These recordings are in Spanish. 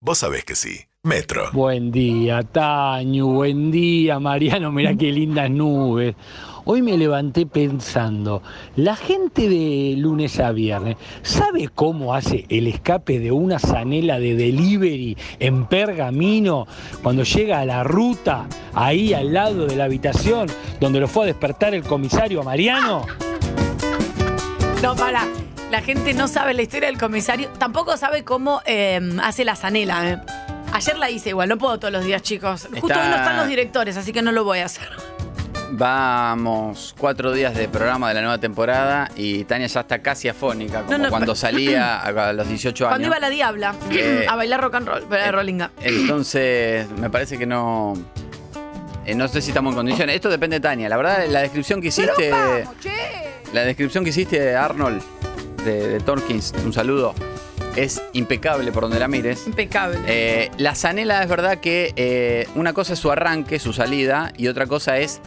Vos sabés que sí. Metro. Buen día, Tañu, buen día, Mariano, mirá qué lindas nubes. Hoy me levanté pensando, la gente de lunes a viernes, ¿sabe cómo hace el escape de una zanela de delivery en Pergamino cuando llega a la ruta, ahí al lado de la habitación donde lo fue a despertar el comisario Mariano? No, para. La gente no sabe la historia del comisario. Tampoco sabe cómo eh, hace la zanela. eh. Ayer la hice igual, no puedo todos los días, chicos. Justo hoy no están los directores, así que no lo voy a hacer. Vamos, cuatro días de programa de la nueva temporada y Tania ya está casi afónica, como No, no, cuando salía a los 18 años. Cuando iba la Diabla Eh, a bailar rock and roll, eh, Rollinga. Entonces, me parece que no. eh, no sé si estamos en condiciones. Esto depende de Tania. La verdad, la descripción que hiciste. La descripción que hiciste, Arnold, de, de Torkins, un saludo, es impecable por donde la mires. Impecable. Eh, la zanela es verdad que eh, una cosa es su arranque, su salida, y otra cosa es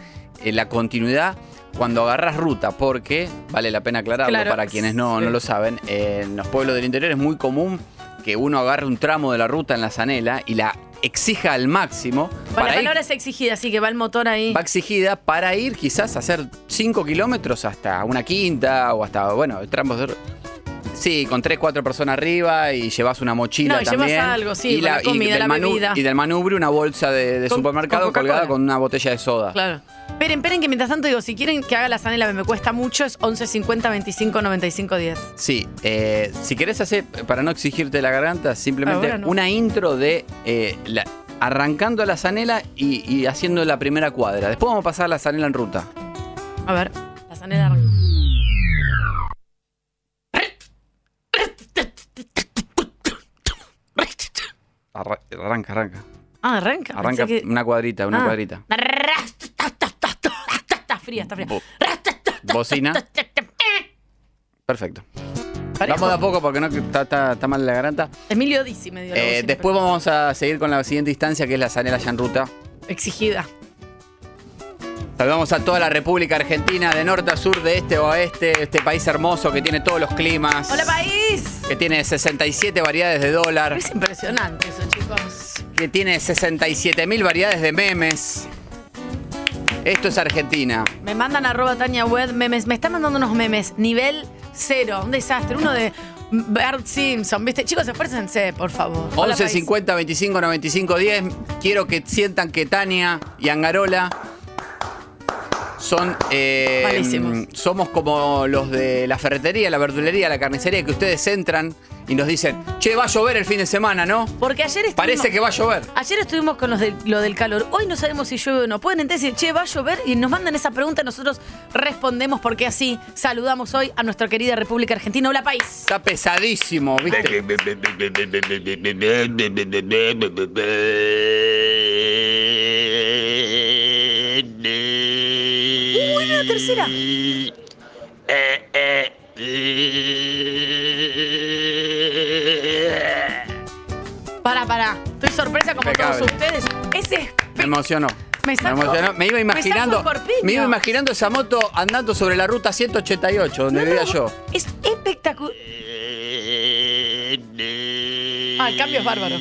eh, la continuidad cuando agarras ruta, porque, vale la pena aclararlo Claro, para quienes no, sí. no lo saben, en los pueblos del interior es muy común que uno agarre un tramo de la ruta en la zanela y la exija al máximo Bueno, para la ir, palabra es exigida, así que va el motor ahí. va exigida para ir quizás a hacer 5 kilómetros hasta una quinta o hasta, bueno, tramos de... Sí, con 3, 4 personas arriba y llevas una mochila No, y llevas también. algo, sí, con la comida, del la bebida. Y del manubrio una bolsa de, de Con- supermercado con colgada con una botella de soda. Claro. Esperen, esperen, que mientras tanto digo, si quieren que haga la zanela, me cuesta mucho, es 11 50 25 95 10. Sí, eh, si querés hacer, para no exigirte la garganta, simplemente no. una intro de eh, la- arrancando la zanela y, y haciendo la primera cuadra. Después vamos a pasar la zanela en ruta. A ver, la zanela arranca. Arra- arranca, arranca. Ah, arranca. Arranca que- una cuadrita, una Ah. cuadrita. Está fría, está fría. Bo- bocina. Perfecto. Parejo. Vamos de a poco porque no está, está- está mal la garganta. Emilio Dizzi me dio la Eh, después vamos a seguir con la siguiente instancia que es la zanela ya en ruta. Exigida. Saludamos a toda la República Argentina, de norte a sur, de este a oeste, este país hermoso que tiene todos los climas. ¡Hola, país! Que tiene 67 variedades de dólar, Es impresionante eso, chicos. que tiene 67 mil variedades de memes. Esto es Argentina. Me mandan arroba Tania Web memes. Me están mandando unos memes. Nivel cero. Un desastre. Uno de Bart Simpson. ¿Viste? Chicos, esfuércense, por favor. Hola, 11 país. 50 25 95 10. Quiero que sientan que Tania y Angarola son. eh, somos como los de la ferretería, la verdulería, la carnicería, que ustedes entran y nos dicen, che, va a llover el fin de semana, ¿no? Porque ayer estuvimos... Parece que va a llover. Ayer estuvimos con los de- lo del calor. Hoy no sabemos si llueve o no. Pueden y decir, che, va a llover. Y nos mandan esa pregunta. Nosotros respondemos porque así saludamos hoy a nuestra querida República Argentina. Hola, país. Está pesadísimo, ¿viste? Uy, una tercera. Estoy sorpresa como Impecable. todos ustedes. Ese Me emocionó. Me saco- emocionó. Me iba me imaginando. corpiño. Me iba imaginando esa moto andando sobre la ruta 188, donde vivía yo. Es espectacular. Ah, el cambio es bárbaro.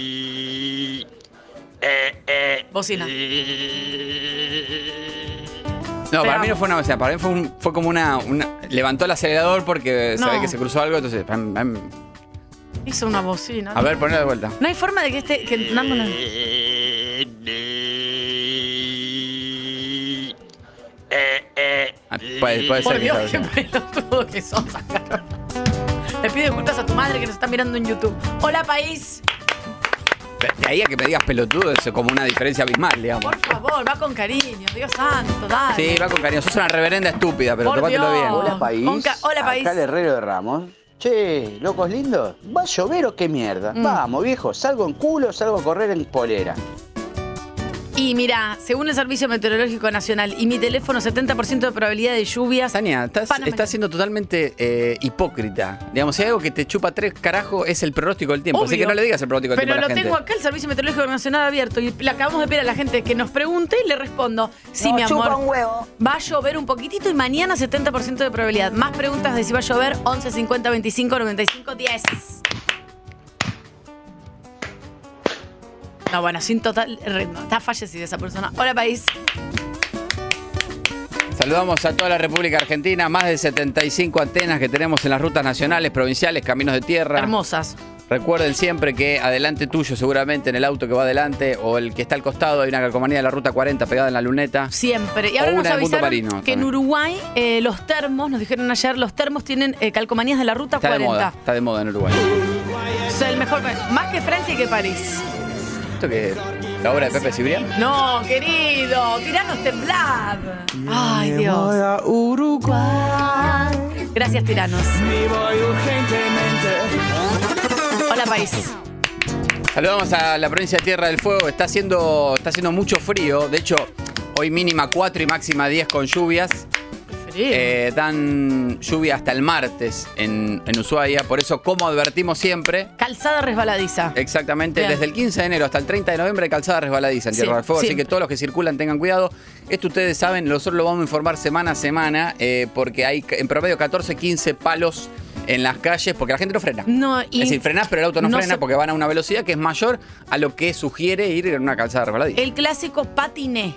Bocina. No, para mí no fue una bocina, para mí fue, un- fue como una, una- Levantó el acelerador porque se No. ve que se cruzó algo, entonces. pam, pam. Hizo una bocina. A ver, ponela de vuelta. No hay forma de que este. Que no- Ah, Puede, puede Por ser Dios, qué pelotudo que sos, Carola. Le pido disculpas a tu madre que nos está mirando en YouTube. Hola, país. De ahí a que me digas pelotudo es como una diferencia abismal, digamos. Por favor, va con cariño. Dios santo, dale. Sí, va con cariño. Sos una reverenda estúpida, pero Por tomátelo Dios. bien. Hola, Hola país. Hola, país. Acá el herrero de Ramos. Che, locos lindos. ¿Va a llover o qué mierda? Mm. Vamos, viejo. ¿Salgo en culo o salgo a correr en polera? Y mira, según el Servicio Meteorológico Nacional y mi teléfono, 70% de probabilidad de lluvias. Tania, estás, estás siendo totalmente eh, hipócrita. Digamos, si hay algo que te chupa tres carajos es el pronóstico del tiempo. Así que no le digas el pronóstico del Pero tiempo a lo gente. tengo acá, el Servicio Meteorológico Nacional abierto. Y le acabamos de pedir a la gente que nos pregunte y le respondo. Sí, mi amor. Va a llover un poquitito y mañana 70% de probabilidad. Más preguntas de si va a llover, 11 50 25 95 10. No, bueno, sin total ritmo. Está fallecida esa persona. Hola, país. Saludamos a toda la República Argentina, más de 75 antenas que tenemos en las rutas nacionales, provinciales, caminos de tierra. Hermosas. Recuerden siempre que adelante tuyo, seguramente en el auto que va adelante o el que está al costado, hay una calcomanía de la ruta 40 pegada en la luneta. Siempre. Y ahora nos de avisaron Marino que en. Uruguay eh, los termos, nos dijeron ayer, los termos tienen eh, calcomanías de la ruta Está de 40. moda, está de moda en Uruguay. O sea, el mejor. Más que Francia y que París. ¿Esto que la obra de Pepe Cibrián? No, querido, tiranos temblad. Ay, Dios. Gracias, tiranos. Hola, país. Saludamos a la provincia de Tierra del Fuego. Está haciendo, está haciendo mucho frío. De hecho, hoy mínima 4 y máxima 10 con lluvias. Eh, dan lluvia hasta el martes en, en Ushuaia. Por eso, como advertimos siempre, Calzada resbaladiza. exactamente Bien. desde el 15 de enero hasta el 30 de noviembre, calzada resbaladiza en Sí, Tierra del Fuego. Así que todos los que circulan tengan cuidado. Esto ustedes saben, nosotros lo vamos a informar semana a semana, eh, porque hay en promedio 14, 15 palos en las calles, porque la gente no frena. No, y es decir, frenás, pero el auto no, no frena se- porque van a una velocidad que es mayor a lo que sugiere ir en una calzada resbaladiza. el clásico patiné.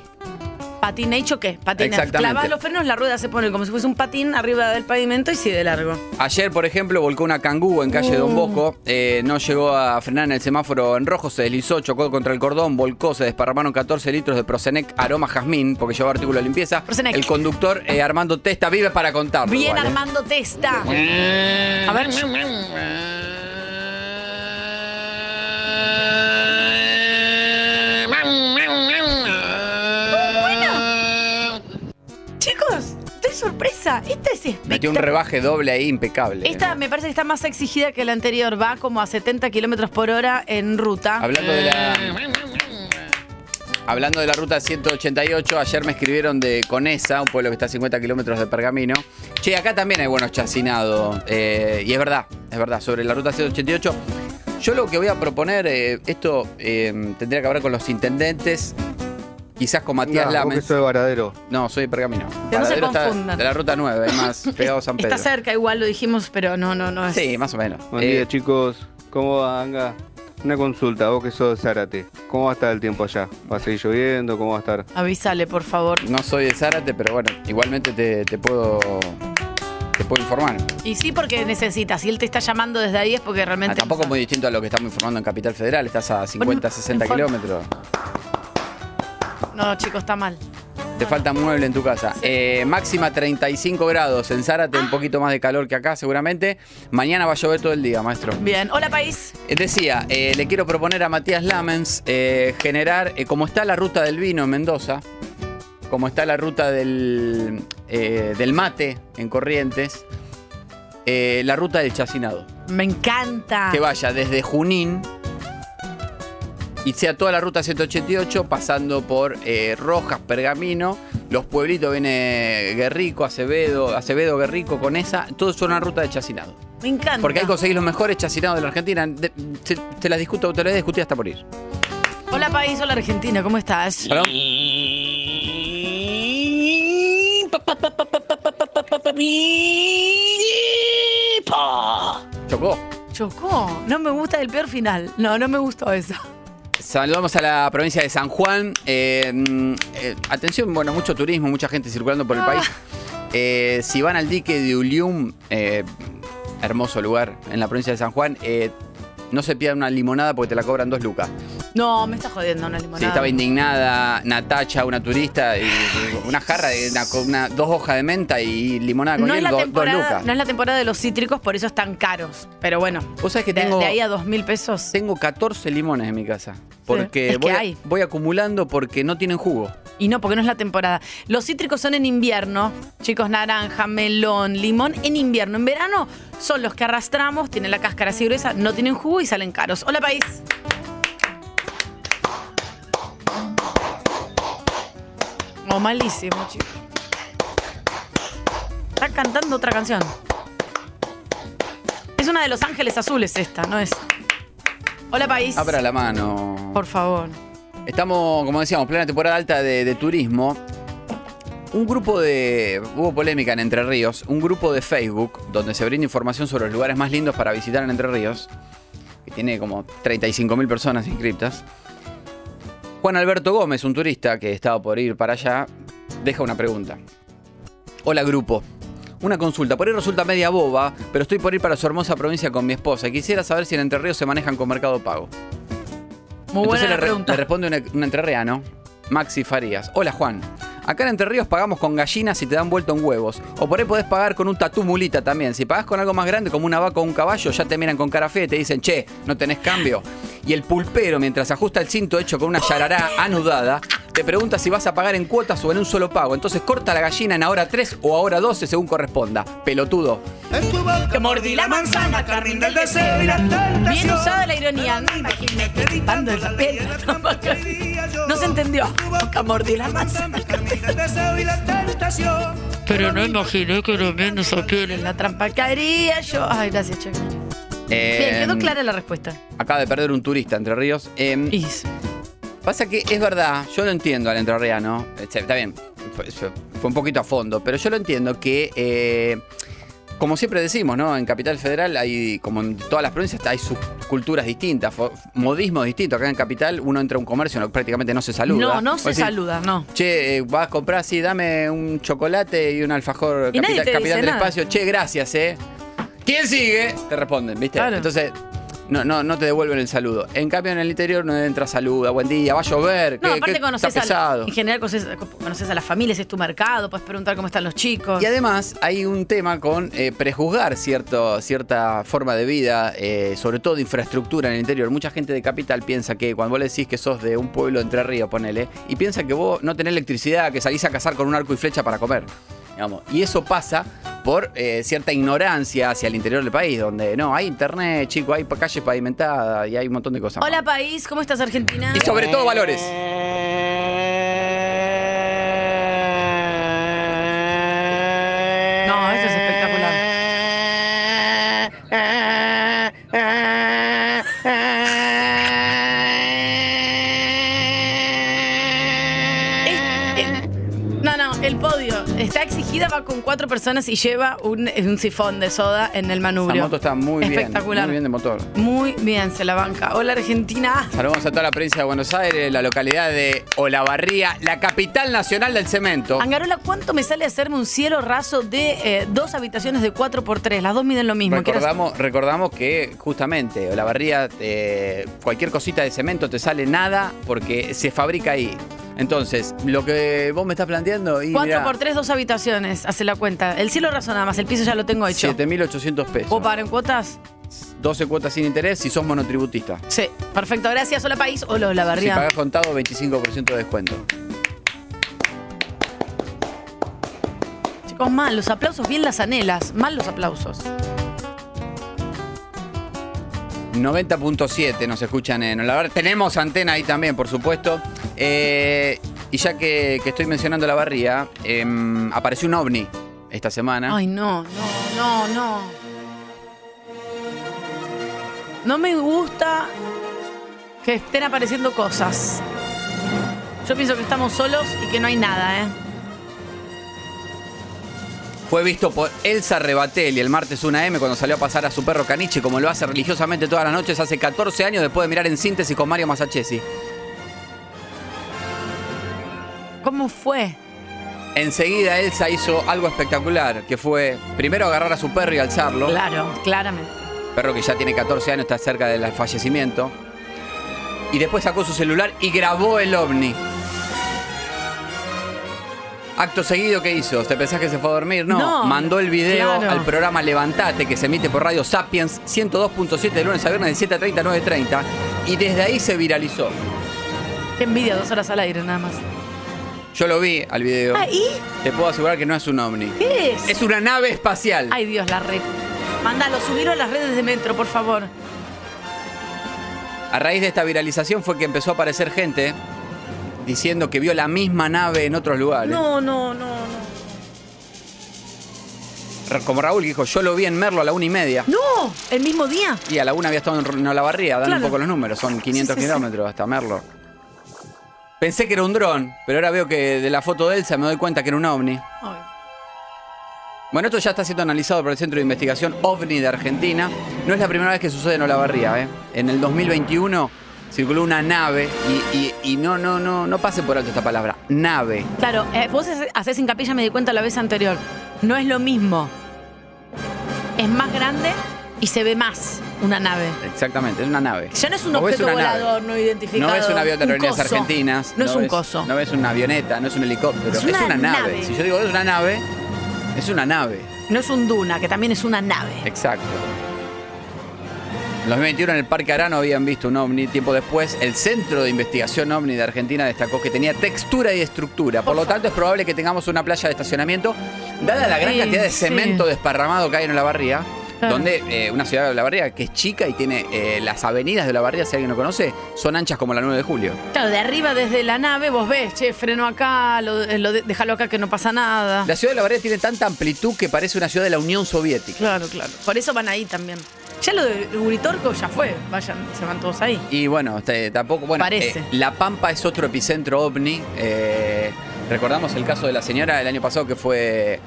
Patiné y choqué. Patiné. Exactamente. Clavas los frenos, la rueda se pone como si fuese un patín arriba del pavimento y sigue largo. Ayer, por ejemplo, volcó una cangú en calle Don Bosco. eh, no llegó a frenar en el semáforo en rojo, se deslizó, chocó contra el cordón, volcó, se desparramaron 14 litros de Procenec aroma jazmín, porque llevaba artículo de limpieza. Procenec. El conductor eh, Armando Testa vive para contarlo. Bien. Armando Testa. A ver. Chicos, estoy sorpresa. Esta es Metió un espectacular. rebaje doble ahí impecable. Esta me parece que está más exigida que la anterior. Va como a 70 kilómetros por hora en ruta. Hablando de la. Hablando de la ruta 188, ayer me escribieron de Conesa, un pueblo que está a 50 kilómetros de Pergamino. Che, acá también hay buenos chacinados. eh, y es verdad, es verdad, sobre la ruta 188. Yo lo que voy a proponer, eh, esto eh, tendría que hablar con los intendentes, quizás con Matías No, vos que Lames. sos de Varadero. No, soy de Pergamino. Que no se está confundan. De la ruta 9, es más pegado a San Pedro. Está cerca, igual lo dijimos, pero no, no, no es. Sí, más o menos. Buen Eh, día, chicos. ¿Cómo va, Anga? Una consulta, vos que sos de Zárate. ¿Cómo va a estar el tiempo allá? ¿Va a seguir lloviendo? ¿Cómo va a estar? Avísale, por favor. No soy de Zárate, pero bueno, igualmente te, te puedo te puedo informar. Y sí, porque necesitas. Si él te está llamando desde ahí es porque realmente. Ah, tampoco no muy distinto a lo que estamos informando en Capital Federal, estás a 50, Bueno, 60 informa. kilómetros. No, chicos, está mal. Te falta mueble en tu casa. Eh, máxima 35 grados en Zárate, Ah. un poquito más de calor que acá seguramente. Mañana va a llover todo el día, maestro. Bien. Hola, país. Eh, Decía, eh, le quiero proponer a Matías Lamens eh, generar, como está la ruta del vino en Mendoza, como está la ruta del, del mate en Corrientes, la ruta del chacinado. Me encanta. Que vaya desde Junín y sea toda la ruta 188 pasando por eh, Rojas, Pergamino, los pueblitos viene Guerrico, Acevedo, Acevedo, Guerrico, con esa, todo es una ruta de chacinado. Me encanta. Porque ahí conseguís los mejores chacinados de la Argentina. De- te, te las discuto, te las voy a discutir hasta por ir. Hola, país. Hola, Argentina. ¿Cómo estás? Chocó. Chocó. No me gusta el peor final. No, no me gustó eso. Saludamos a la provincia de San Juan. Eh, mm, eh, atención, bueno, mucho turismo, mucha gente circulando por el país. Eh, si van al dique de Ulium, hermoso lugar en la provincia de San Juan, no se pierdan una limonada porque te la cobran dos lucas. No, me está jodiendo una limonada. Sí, estaba indignada Natacha, una turista, y, una jarra de una- dos hojas de menta y limonada con no, es hielo, dos lucas. no es la temporada de los cítricos, por eso están caros. Pero bueno, Vos sabés que de, tengo, de ahí a dos mil pesos. tengo 14 limones en mi casa. Porque voy, hay. voy acumulando porque no tienen jugo. Y no, porque no es la temporada. Los cítricos son en invierno, chicos, naranja, melón, limón, en invierno. En verano son los que arrastramos, tienen la cáscara así gruesa, no tienen jugo y salen caros. Hola, país. Oh, malísimo, chicos. Está cantando otra canción. Es una de Los Ángeles Azules esta, ¿no es? Hola, país. Abra la mano. Por favor. Estamos, como decíamos, plena temporada alta de, de turismo. Un grupo de. Hubo polémica en Entre Ríos. Un grupo de Facebook donde se brinda información sobre los lugares más lindos para visitar en Entre Ríos. Que tiene como 35.000 personas inscriptas. Juan Alberto Gómez, un turista que estaba por ir para allá, deja una pregunta. Hola grupo. Una consulta, por ahí resulta media boba, pero estoy por ir para su hermosa provincia con mi esposa y quisiera saber si en Entre Ríos se manejan con Mercado Pago. Muy buena Entonces le, re- pregunta. le responde un, un entrerriano, Maxi Farías. Hola Juan, acá en Entre Ríos pagamos con gallinas y te dan vuelta en huevos. O por ahí podés pagar con un tatú mulita también. Si pagás con algo más grande como una vaca o un caballo, ya te miran con cara fea y te dicen, che, no tenés cambio. Y el pulpero, mientras ajusta el cinto hecho con una yarará anudada, te pregunta si vas a pagar en cuotas o en un solo pago. Entonces corta la gallina en ahora 3 o ahora 12 según corresponda. Pelotudo. Que mordí la manzana, carrín del deseo y la Bien usada la ironía. No imagínate chupando el papel. No se entendió. Que mordí la manzana. Pero no imaginé que era menos aquel en la trampa. Caería yo. Ay, gracias, Bien, quedó Em, clara la respuesta. Acaba de perder un turista Entre Ríos. Em, Pasa que es verdad, yo lo entiendo al entrerriano, este, está bien, fue, un poquito a fondo, pero yo lo entiendo que, eh, como siempre decimos, ¿no? En Capital Federal hay, como en todas las provincias, hay sus culturas distintas, modismos distintos. Acá en Capital uno entra a un comercio y no- prácticamente no se saluda. no, no se saluda, no. Che, eh, vas a comprar, sí, dame un chocolate y un alfajor Y Capital, Capital del nada. Espacio. Che, gracias, ¿eh? ¿Quién sigue? Te responden, ¿viste? Claro. Entonces, no, no, no te devuelven el saludo. En cambio, en el interior no entra saluda, buen día, va a llover. No, ¿qué- aparte qué- conoces está a, pesado. en general conoces, conoces a las familias, es tu mercado, puedes preguntar cómo están los chicos. Y además hay un tema con eh, prejuzgar cierto, cierta forma de vida, eh, sobre todo de infraestructura en el interior. Mucha gente de capital piensa que cuando vos le decís que sos de un pueblo de entre ríos, ponele, y piensa que vos no tenés electricidad, que salís a cazar con un arco y flecha para comer. digamos. Y eso pasa por eh, cierta ignorancia hacia el interior del país, donde no, hay internet, chico, hay calles pavimentadas y hay un montón de cosas. más. Hola país, ¿cómo estás Argentina? Y sobre todo valores. No, esto es espectacular. está exigida, va con cuatro personas y lleva un, un sifón de soda en el La manubrio. moto está muy bien, Espectacular. muy bien de motor. Muy bien, se la banca. Hola Argentina. Saludos a toda la provincia de Buenos Aires, la localidad de Olavarría, la capital nacional del cemento. Angarola, ¿cuánto me sale hacerme un cielo raso de eh, dos habitaciones de 4x3? Las dos miden lo mismo. Recordamos, recordamos que justamente Olavarría, eh, cualquier cosita de cemento te sale nada porque se fabrica ahí. Entonces, lo que vos me estás planteando, y mirá, 4x3, dos habitaciones, hace la cuenta. El cielo raso nada más, el piso ya lo tengo hecho. 7.800 pesos. ¿Puedo pagar en cuotas? 12 cuotas sin interés si sos monotributista. Sí, perfecto, gracias. Hola país, hola la Si barría. pagás contado, 25% de descuento. Chicos, mal, los aplausos, bien las anelas, mal los aplausos. 90.7 nos escuchan en Olavarría. Tenemos antena ahí también, por supuesto. Eh, y ya que, que estoy mencionando la barría, em, apareció un ovni esta semana. Ay, no, no, no, no. No me gusta que estén apareciendo cosas. Yo pienso que estamos solos y que no hay nada, ¿eh? Fue visto por Elsa Rebatelli el martes 1am cuando salió a pasar a su perro caniche, como lo hace religiosamente todas las noches hace 14 años después de mirar en síntesis con Mario Masachesi. ¿Cómo fue? Enseguida Elsa hizo algo espectacular, que fue primero agarrar a su perro y alzarlo. Claro, claramente. perro que ya tiene 14 años, está cerca del fallecimiento. Y después sacó su celular y grabó el ovni. Acto seguido, ¿qué hizo? ¿Te pensás que se fue a dormir? No, No, mandó el video claro. al programa Levantate, que se emite por Radio Sapiens 102.7 de lunes a viernes de 7.30 a 9.30. Y desde ahí se viralizó. Qué envidia, dos horas al aire nada más. Yo lo vi al video. Ah, ¿y? Te puedo asegurar que no es un ovni. ¿Qué es? Es una nave espacial. Ay, Dios, la red. Mándalo, subilo a las redes de Metro, por favor. A raíz de esta viralización fue que empezó a aparecer gente diciendo que vio la misma nave en otros lugares. No, no, no, no. Como Raúl que dijo, yo lo vi en Merlo a la una y media. ¡No! ¿El mismo día? Y a la una había estado en, Olavarría, dan Claro. un poco los números, son 500 Sí, sí, sí. kilómetros hasta Merlo. Pensé que era un dron, pero ahora veo que de la foto de Elsa me doy cuenta que era un ovni. Ay. Bueno, esto ya está siendo analizado por el Centro de Investigación OVNI de Argentina. No es la primera vez que sucede en Olavarría. ¿eh? En el 2021 circuló una nave y, y- y no, no, no, no pase por alto esta palabra. Nave. Claro, eh, vos hace- haces hincapié, ya me di cuenta la vez anterior. No es lo mismo. Es más grande y se ve más una nave. Exactamente, es una nave. Ya no es un objeto nave. volador no identificado. No es un avión de aerolíneas argentinas. No es un coso. No es una avioneta, no es un helicóptero. Es Es una nave. nave. Si yo digo es una nave, es una nave. No es un Duna, que también es una nave. Exacto. En 2021 en el Parque Arano habían visto un ovni. Tiempo después, el Centro de Investigación OVNI de Argentina destacó que tenía textura y estructura. Por lo tanto, es probable que tengamos una playa de estacionamiento, dada la gran cantidad de cemento desparramado que hay en Olavarría. Claro. Donde eh, una ciudad de Olavarría que es chica y tiene eh, las avenidas de Olavarría, si alguien lo conoce, son anchas como la 9 de julio. Claro, de arriba desde la nave vos ves, che, freno acá, lo, lo de- déjalo acá que no pasa nada. La ciudad de Olavarría tiene tanta amplitud que parece una ciudad de la Unión Soviética. Claro, claro. Por eso van ahí también. Ya lo de Uritorco ya fue. Vayan, se van todos ahí. Y bueno, este, tampoco. Bueno, Parece. eh, La Pampa es otro epicentro ovni. Eh, recordamos el caso de la señora el año pasado que fue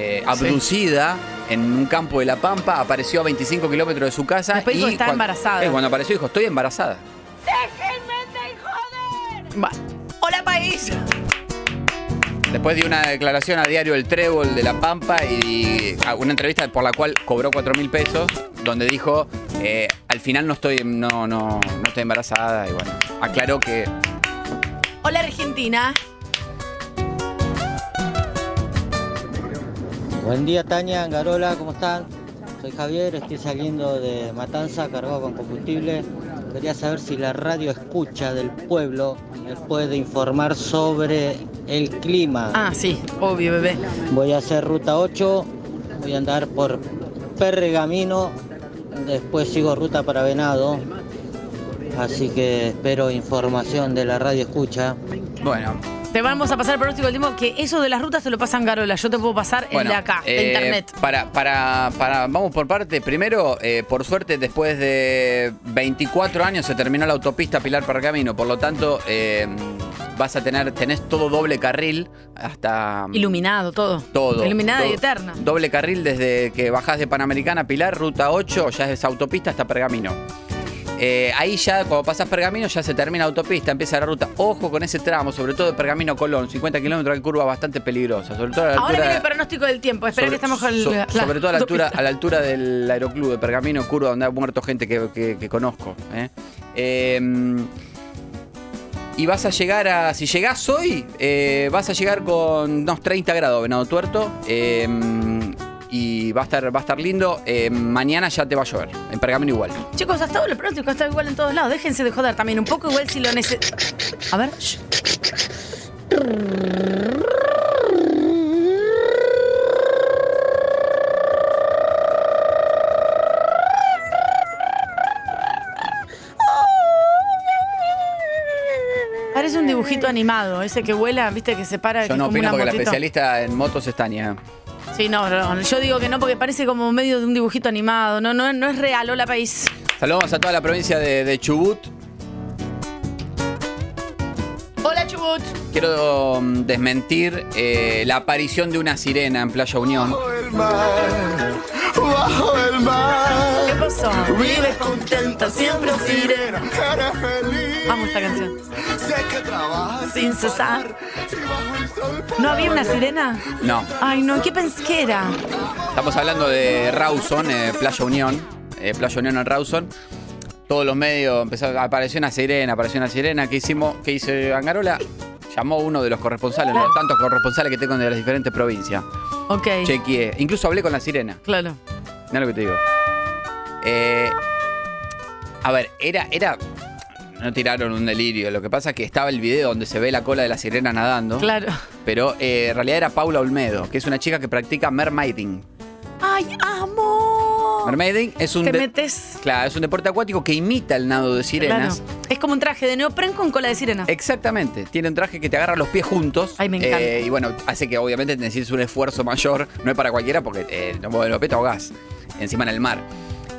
eh, abducida en un campo de La Pampa, apareció a 25 kilómetros de su casa. Después y dijo, "Está cuan- embarazada". eh, cuando apareció dijo, estoy embarazada. Va. Hola, país. Después dio una declaración a diario El Trébol de La Pampa y a una entrevista por la cual cobró 4 mil pesos, donde dijo, eh, al final no estoy, no, no, no estoy embarazada. Y bueno, aclaró que Hola, Argentina. Buen día Tania, Garola, ¿cómo están? Soy Javier, estoy saliendo de Matanza cargado con combustible. Quería saber si la radio escucha del pueblo me puede informar sobre el clima. Ah, sí, obvio, bebé. Voy a hacer ruta 8, voy a andar por Pergamino, después sigo ruta para Venado. Así que espero información de la radio escucha. Bueno, Te vamos a pasar el pronóstico del tiempo, que eso de las rutas te lo pasan Garola. Yo te puedo pasar el Bueno, de acá, de eh, internet. Para, para, para, vamos por parte. Primero, eh, por suerte, después de 24 años se terminó la autopista Pilar Pergamino. Por lo tanto, eh, vas a tener, tenés todo doble carril hasta. Iluminado, todo. Todo. Iluminada y eterna. Doble carril desde que bajás de Panamericana Pilar, ruta 8, ya es autopista hasta Pergamino. Eh, ahí ya, cuando pasás Pergamino, ya se termina autopista, empieza la ruta. Ojo con ese tramo, sobre todo de Pergamino Colón, 50 kilómetros de curva bastante peligrosa. Sobre todo a la Ahora altura. viene el pronóstico del tiempo. Espera sobre, que estamos con so- la sobre todo a la, altura, autopista. a la altura del aeroclub de Pergamino, curva donde ha muerto gente que, que- que conozco. ¿eh? Eh, y vas a llegar a. Si llegás hoy, eh, vas a llegar con unos 30 grados, Venado Tuerto. eh, y va a estar, va a estar lindo. Eh, mañana ya te va a llover. En Pergamino igual. Chicos, hasta ahora el pronóstico está igual en todos lados. Déjense de joder también. Un poco igual si lo necesitan. A ver. Parece un dibujito animado, ese que vuela, viste, que se para. Yo no como opino una porque la especialista en motos es Tania. Sí, no, no, yo digo que no porque parece como medio de un dibujito animado. No, no, no es real. Hola, país. Saludamos a toda la provincia de, de Chubut. Hola, Chubut. Quiero mm, desmentir eh, la aparición de una sirena en Playa Unión. ¿Qué pasó? Vive contenta, siempre sirena. Amo esta canción. Sin cesar. ¿No había una sirena? No, Ay, no, ¿qué pensé que era? estamos hablando de Rawson, eh, Playa Unión. eh, Playa Unión en Rawson. Todos los medios empezaron, apareció una sirena, apareció una sirena. ¿Qué hicimos? ¿Qué hizo Angarola? Llamó uno de los corresponsales, Claro. los tantos corresponsales que tengo de las diferentes provincias. Ok. Chequeé. Incluso hablé con la sirena. Claro. Mira lo que te digo. Eh, a ver, era, era. No tiraron un delirio. Lo que pasa es que estaba el video donde se ve la cola de la sirena nadando. Claro. Pero eh, en realidad era Paula Olmedo, que es una chica que practica mermaiding. ¡Ay, amo! Mermaiding es un, Te metes. claro, es un deporte acuático que imita el nado de sirenas. Claro. Es como un traje de neopren con cola de sirena. Exactamente. Tiene un traje que te agarra los pies juntos. Ay, me encanta. Eh, y bueno, hace que obviamente necesites un esfuerzo mayor. No es para cualquiera porque eh, no los pies, te ahogás. Encima en el mar.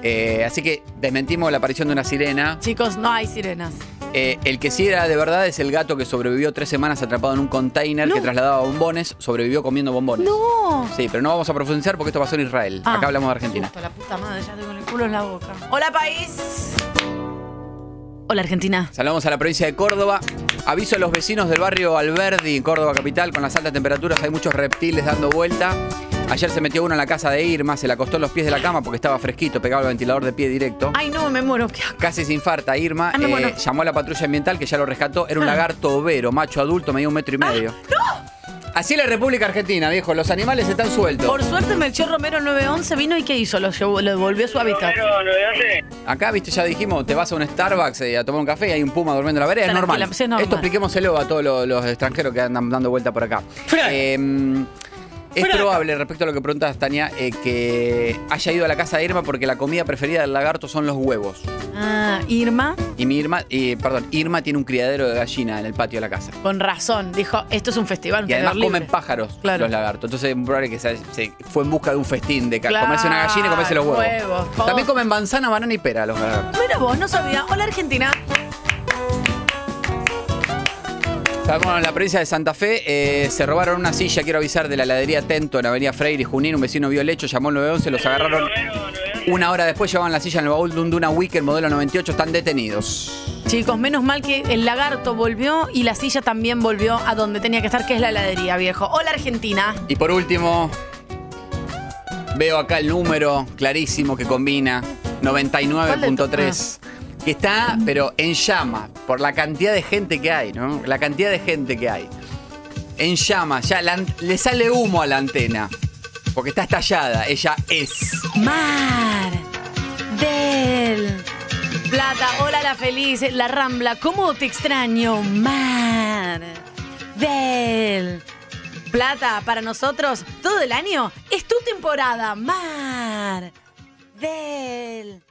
Eh, así que desmentimos la aparición de una sirena. Chicos, no hay sirenas. Eh, el que sí era de verdad es el gato que sobrevivió tres semanas atrapado en un container No. que trasladaba bombones. Sobrevivió comiendo bombones. No. Sí, pero no vamos a profundizar porque esto pasó en Israel. Ah. Acá hablamos de Argentina. La puta madre, ya tengo el culo en la boca. Hola, país. Hola Argentina. Saludamos a la provincia de Córdoba. Aviso a los vecinos del barrio Alberdi, en Córdoba capital, con las altas temperaturas hay muchos reptiles dando vuelta. Ayer se metió uno en la casa de Irma, se le acostó en los pies de la cama porque estaba fresquito, pegado al ventilador de pie directo. Ay, no, me muero. qué. Casi se infarta Irma. Ay, me eh, muero. llamó a la patrulla ambiental que ya lo rescató. Era un Ah. lagarto overo, macho adulto, medía un metro y medio. Así es la República Argentina, viejo. Los animales están sueltos. Por suerte Melchor Romero 911 vino y ¿qué hizo? Lo, llevó- lo devolvió a su hábitat. Acá, viste, ya dijimos, te vas a un Starbucks eh, a tomar un café y hay un puma durmiendo en la vereda. Es Tranquila, normal. sí, es normal. Esto expliquémoselo a todos los, los extranjeros que andan dando vuelta por acá. Eh, es probable, respecto a lo que preguntas, Tania, eh, que haya ido a la casa de Irma porque la comida preferida del lagarto son los huevos. Ah, Irma, Y mi Irma, perdón, Irma tiene un criadero de gallina en el patio de la casa. con razón, dijo, esto es un festival, un Y además comen libre. pájaros Claro. los lagartos. Entonces es probable que se, se fue en busca de un festín de ca- Claro, comerse una gallina y comerse los huevos. huevos. También comen manzana, banana y pera los lagartos. Mira vos, no sabía. Hola Argentina. Estamos en la provincia de Santa Fe. eh, se robaron una silla, quiero avisar, de la heladería Tento en Avenida Freire y Junín. Un vecino vio el hecho, llamó al 911, los agarraron. Una hora después llevaban la silla en el baúl de un Duna Weekend modelo 98. Están detenidos. Chicos, menos mal que el lagarto volvió y la silla también volvió a donde tenía que estar, que es la heladería, viejo. Hola Argentina. Y por último, veo acá el número clarísimo que combina 99.3. Está, pero en llama, por la cantidad de gente que hay, ¿no? La cantidad de gente que hay. En llama, ya le sale humo a la antena. Porque está estallada, ella es. Mar del Plata. Hola la feliz, la Rambla. ¿Cómo te extraño? Mar del Plata. Para nosotros, todo el año es tu temporada. Mar del